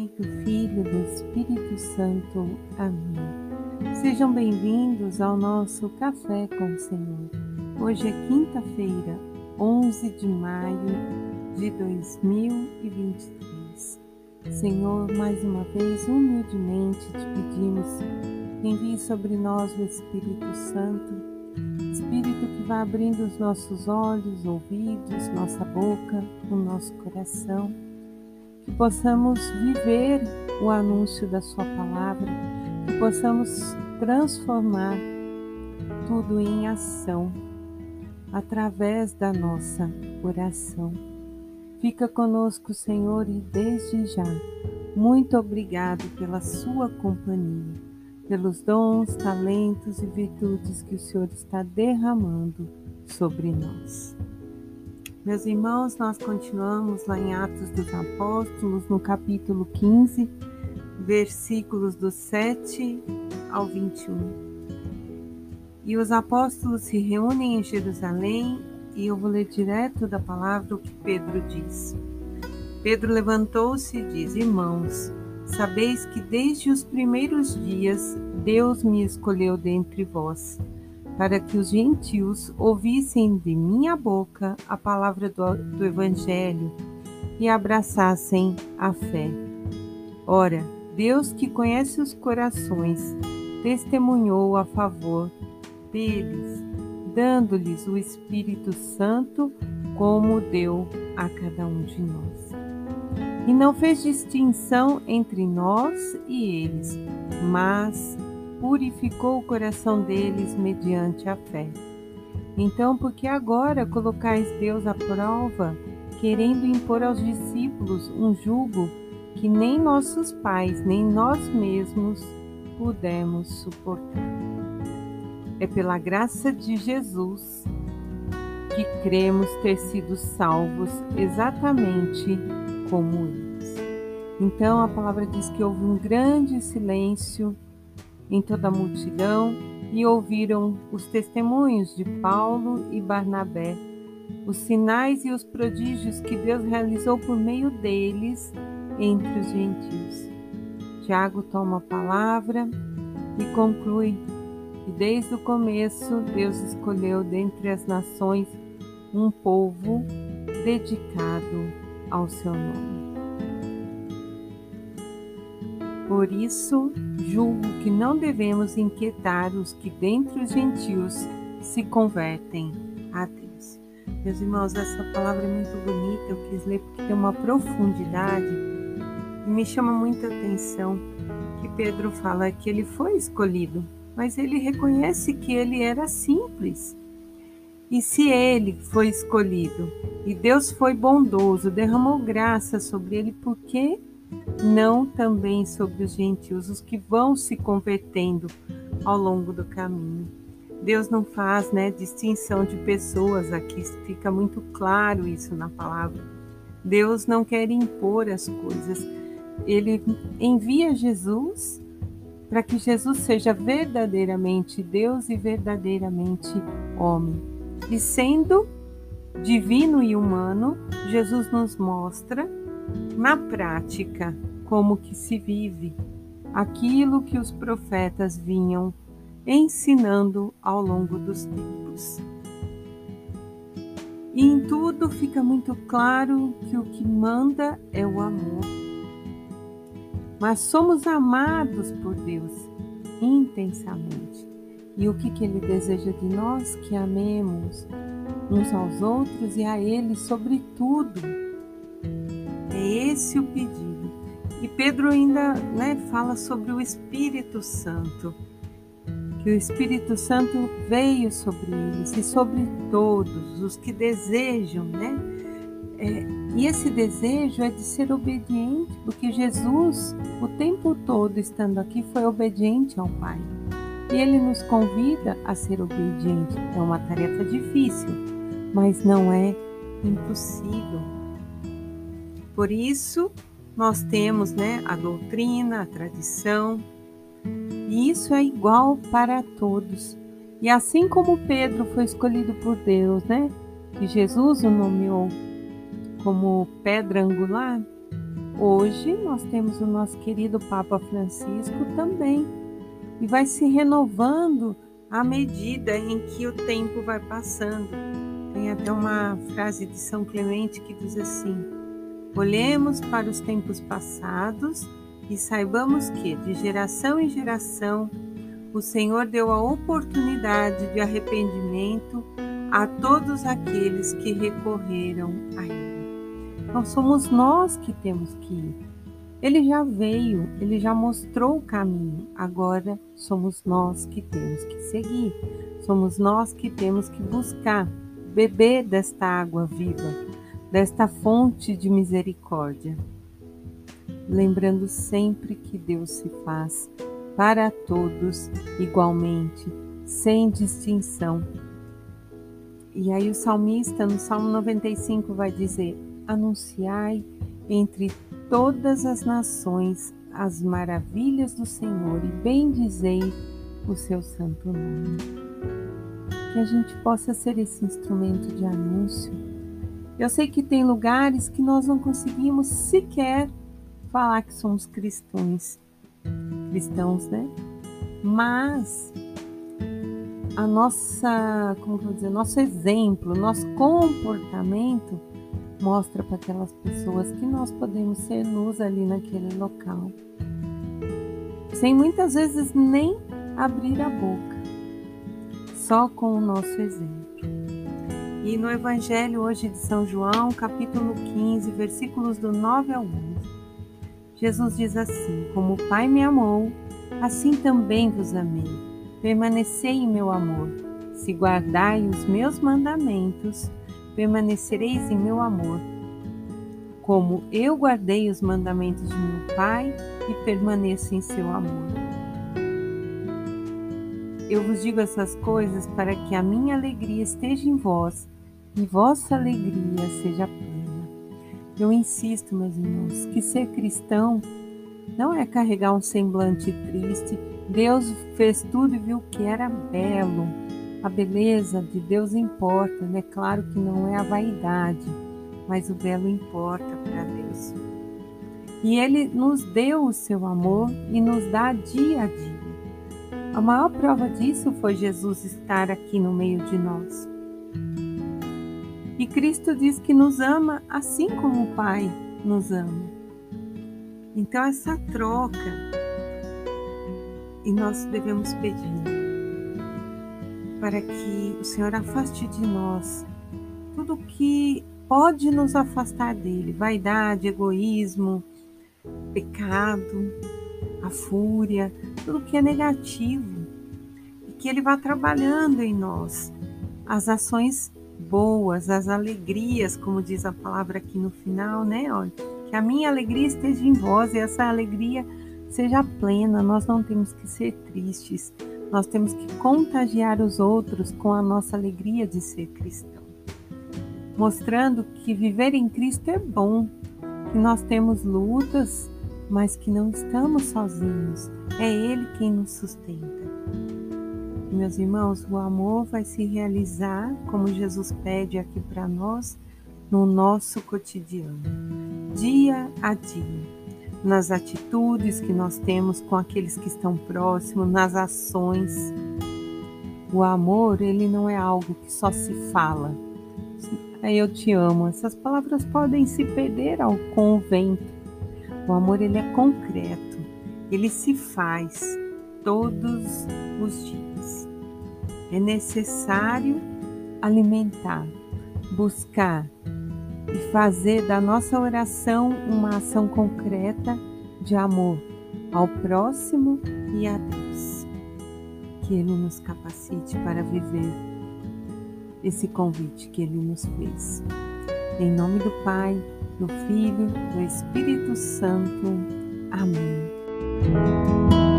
Pai, do Filho e do Espírito Santo. Amém. Sejam bem-vindos ao nosso Café com o Senhor. Hoje é quinta-feira, 11 de maio de 2023. Senhor, mais uma vez, humildemente te pedimos, envie sobre nós o Espírito Santo, Espírito que vai abrindo os nossos olhos, ouvidos, nossa boca, o nosso coração que possamos viver o anúncio da Sua palavra, que possamos transformar tudo em ação através da nossa oração. Fica conosco, Senhor, e desde já, muito obrigado pela Sua companhia, pelos dons, talentos e virtudes que o Senhor está derramando sobre nós. Meus irmãos, nós continuamos lá em Atos dos Apóstolos, no capítulo 15, versículos do 7 ao 21. E os apóstolos se reúnem em Jerusalém, e eu vou ler direto da palavra o que Pedro diz. Pedro levantou-se e diz: Irmãos, sabeis que desde os primeiros dias Deus me escolheu dentre vós para que os gentios ouvissem de minha boca a palavra do, do Evangelho e abraçassem a fé. Ora, Deus que conhece os corações, testemunhou a favor deles, dando-lhes o Espírito Santo, como deu a cada um de nós. E não fez distinção entre nós e eles, mas purificou o coração deles mediante a fé. Então, por que agora colocais Deus à prova, querendo impor aos discípulos um jugo que nem nossos pais, nem nós mesmos pudemos suportar? É pela graça de Jesus que cremos ter sido salvos exatamente como eles. Então a palavra diz que houve um grande silêncio em toda a multidão e ouviram os testemunhos de Paulo e Barnabé, os sinais e os prodígios que Deus realizou por meio deles entre os gentios. Tiago toma a palavra e conclui que desde o começo Deus escolheu dentre as nações um povo dedicado ao seu nome. Por isso, julgo que não devemos inquietar os que dentre os gentios se convertem a Deus. Meus irmãos, essa palavra é muito bonita, eu quis ler porque tem uma profundidade e me chama muita atenção que Pedro fala que ele foi escolhido, mas ele reconhece que ele era simples. E se ele foi escolhido e Deus foi bondoso, derramou graça sobre ele, por que não também sobre os gentios, os que vão se convertendo ao longo do caminho. Deus não faz né, distinção de pessoas, aqui fica muito claro isso na palavra. Deus não quer impor as coisas, ele envia Jesus para que Jesus seja verdadeiramente Deus e verdadeiramente homem. E sendo divino e humano, Jesus nos mostra na prática como que se vive aquilo que os profetas vinham ensinando ao longo dos tempos. E em tudo fica muito claro que o que manda é o amor. Mas somos amados por Deus intensamente. E o que, que Ele deseja de nós? Que amemos uns aos outros e a Ele sobretudo. É esse o pedido. E Pedro ainda né, fala sobre o Espírito Santo, que o Espírito Santo veio sobre eles e sobre todos os que desejam, né? É, e esse desejo é de ser obediente, porque Jesus, o tempo todo estando aqui, foi obediente ao Pai. E ele nos convida a ser obediente. É uma tarefa difícil, mas não é impossível. Por isso, nós temos né, a doutrina, a tradição, e isso é igual para todos. E assim como Pedro foi escolhido por Deus, né, que Jesus o nomeou como pedra angular, Hoje nós temos o nosso querido Papa Francisco também, e vai se renovando à medida em que o tempo vai passando. Tem até uma frase de São Clemente que diz assim: Olhemos para os tempos passados e saibamos que, de geração em geração, o Senhor deu a oportunidade de arrependimento a todos aqueles que recorreram a Ele. Então somos nós que temos que ir. Ele já veio, ele já mostrou o caminho, agora somos nós que temos que seguir, somos nós que temos que buscar, beber desta água viva, desta fonte de misericórdia. Lembrando sempre que Deus se faz para todos igualmente, sem distinção. E aí o salmista no Salmo 95 vai dizer: Anunciai entre todas as nações as maravilhas do Senhor e bendizei o seu santo nome. Que a gente possa ser esse instrumento de anúncio. Eu sei que tem lugares que nós não conseguimos sequer falar que somos cristãos, cristãos, né? Mas a nossa, como vou dizer, nosso exemplo, nosso comportamento mostra para aquelas pessoas que nós podemos ser luz ali naquele local. Sem muitas vezes nem abrir a boca, só com o nosso exemplo. E no Evangelho hoje de São João, capítulo 15, versículos do 9 ao 11, Jesus diz assim: Como o Pai me amou, assim também vos amei. Permanecei em meu amor. Se guardai os meus mandamentos, permanecereis em meu amor. Como eu guardei os mandamentos de meu Pai e permaneço em seu amor. Eu vos digo essas coisas para que a minha alegria esteja em vós e vossa alegria seja plena. Eu insisto, meus irmãos, que ser cristão não é carregar um semblante triste. Deus fez tudo e viu que era belo a beleza de Deus importa, né? claro que não é a vaidade, mas o belo importa para Deus. E Ele nos deu o seu amor e nos dá dia a dia. A maior prova disso foi Jesus estar aqui no meio de nós. E Cristo diz que nos ama assim como o Pai nos ama. Então, essa troca, e nós devemos pedir para que o Senhor afaste de nós tudo que pode nos afastar dele vaidade, egoísmo, pecado, a fúria, tudo que é negativo e que ele vá trabalhando em nós as ações boas, as alegrias, como diz a palavra aqui no final, né? Olha, que a minha alegria esteja em vós e essa alegria seja plena. Nós não temos que ser tristes, nós temos que contagiar os outros com a nossa alegria de ser cristão, mostrando que viver em Cristo é bom, que nós temos lutas, mas que não estamos sozinhos. É Ele quem nos sustenta. Meus irmãos, o amor vai se realizar, como Jesus pede aqui para nós, no nosso cotidiano, dia a dia nas atitudes que nós temos com aqueles que estão próximos, nas ações. O amor, ele não é algo que só se fala. Eu te amo. Essas palavras podem se perder ao convento. O amor, ele é concreto. Ele se faz todos os dias. É necessário alimentar, buscar, e fazer da nossa oração uma ação concreta de amor ao próximo e a Deus. Que Ele nos capacite para viver esse convite que Ele nos fez. Em nome do Pai, do Filho, do Espírito Santo. Amém.